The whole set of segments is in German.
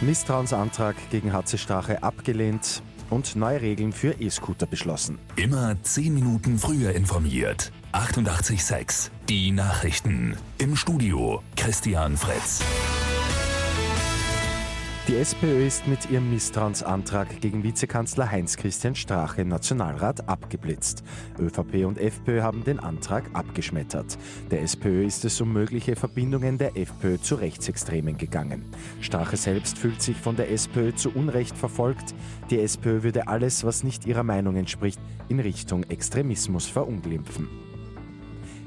Misstrauensantrag gegen HC Strache abgelehnt und neue Regeln für E-Scooter beschlossen. Immer 10 Minuten früher informiert. 88.6 Die Nachrichten. Im Studio Christian Fritz. Die SPÖ ist mit ihrem Misstrauensantrag gegen Vizekanzler Heinz-Christian Strache im Nationalrat abgeblitzt. ÖVP und FPÖ haben den Antrag abgeschmettert. Der SPÖ ist es um mögliche Verbindungen der FPÖ zu Rechtsextremen gegangen. Strache selbst fühlt sich von der SPÖ zu Unrecht verfolgt. Die SPÖ würde alles, was nicht ihrer Meinung entspricht, in Richtung Extremismus verunglimpfen.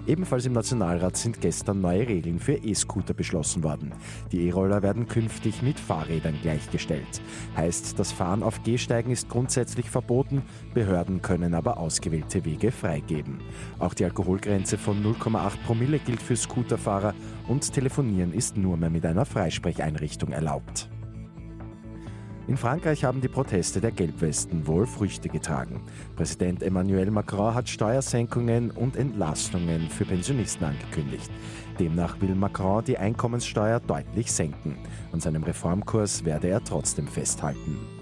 Ebenfalls im Nationalrat sind gestern neue Regeln für E-Scooter beschlossen worden. Die E-Roller werden künftig mit Fahrrädern gleichgestellt. Heißt, das Fahren auf Gehsteigen ist grundsätzlich verboten, Behörden können aber ausgewählte Wege freigeben. Auch die Alkoholgrenze von 0,8 Promille gilt für Scooterfahrer und Telefonieren ist nur mehr mit einer Freisprecheinrichtung erlaubt. In Frankreich haben die Proteste der Gelbwesten wohl Früchte getragen. Präsident Emmanuel Macron hat Steuersenkungen und Entlastungen für Pensionisten angekündigt. Demnach will Macron die Einkommenssteuer deutlich senken. An seinem Reformkurs werde er trotzdem festhalten.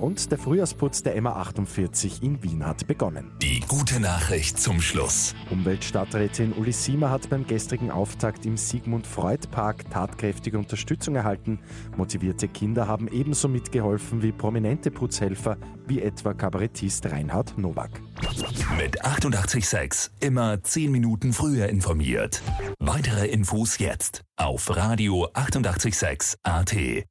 Und der Frühjahrsputz der MA48 in Wien hat begonnen. Die gute Nachricht zum Schluss. Umweltstadträtin Uli Siemer hat beim gestrigen Auftakt im Sigmund Freud Park tatkräftige Unterstützung erhalten. Motivierte Kinder haben ebenso mitgeholfen wie prominente Putzhelfer, wie etwa Kabarettist Reinhard Nowak. Mit 886 immer 10 Minuten früher informiert. Weitere Infos jetzt auf Radio 886 AT.